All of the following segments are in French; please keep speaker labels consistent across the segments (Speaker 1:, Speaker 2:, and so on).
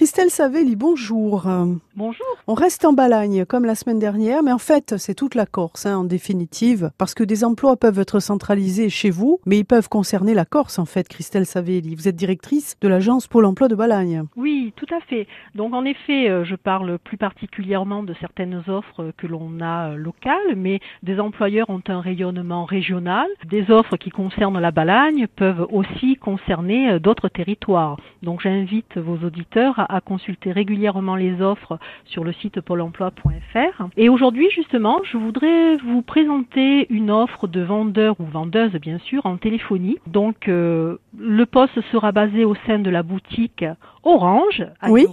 Speaker 1: Christelle Savelli, bonjour.
Speaker 2: Bonjour.
Speaker 1: On reste en Balagne comme la semaine dernière, mais en fait c'est toute la Corse hein, en définitive, parce que des emplois peuvent être centralisés chez vous, mais ils peuvent concerner la Corse en fait, Christelle Savelli. Vous êtes directrice de l'agence Pôle emploi de Balagne.
Speaker 2: Oui, tout à fait. Donc en effet, euh, je parle plus particulièrement de certaines offres que l'on a euh, locales, mais des employeurs ont un rayonnement régional. Des offres qui concernent la Balagne peuvent aussi concerner euh, d'autres territoires. Donc j'invite vos auditeurs à, consulter régulièrement les offres sur le site pôle emploi.fr. Et aujourd'hui, justement, je voudrais vous présenter une offre de vendeur ou vendeuse, bien sûr, en téléphonie. Donc, euh, le poste sera basé au sein de la boutique Orange à
Speaker 1: oui.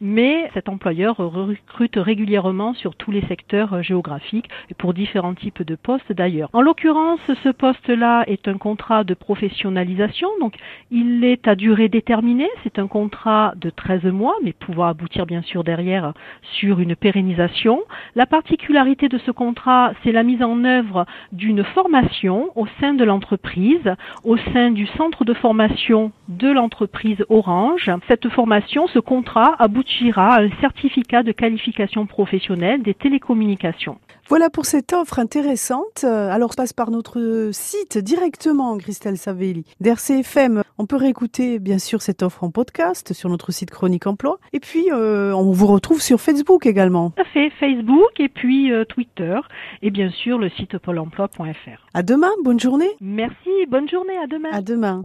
Speaker 2: mais cet employeur recrute régulièrement sur tous les secteurs géographiques et pour différents types de postes d'ailleurs. En l'occurrence, ce poste-là est un contrat de professionnalisation, donc il est à durée déterminée. C'est un contrat de 13 mois, mais pouvant aboutir bien sûr derrière sur une pérennisation. La particularité de ce contrat, c'est la mise en œuvre d'une formation au sein de l'entreprise, au sein du centre de formation de l'entreprise Orange. Cette formation, ce contrat aboutira à un certificat de qualification professionnelle des télécommunications.
Speaker 1: Voilà pour cette offre intéressante. Euh, alors, je passe par notre site directement, Christelle Savelli, d'RCFM. On peut réécouter, bien sûr, cette offre en podcast sur notre site Chronique Emploi. Et puis, euh, on vous retrouve sur Facebook également.
Speaker 2: Tout à fait, Facebook et puis euh, Twitter. Et bien sûr, le site pôle emploi.fr.
Speaker 1: À demain, bonne journée.
Speaker 2: Merci, bonne journée, à demain.
Speaker 1: À demain.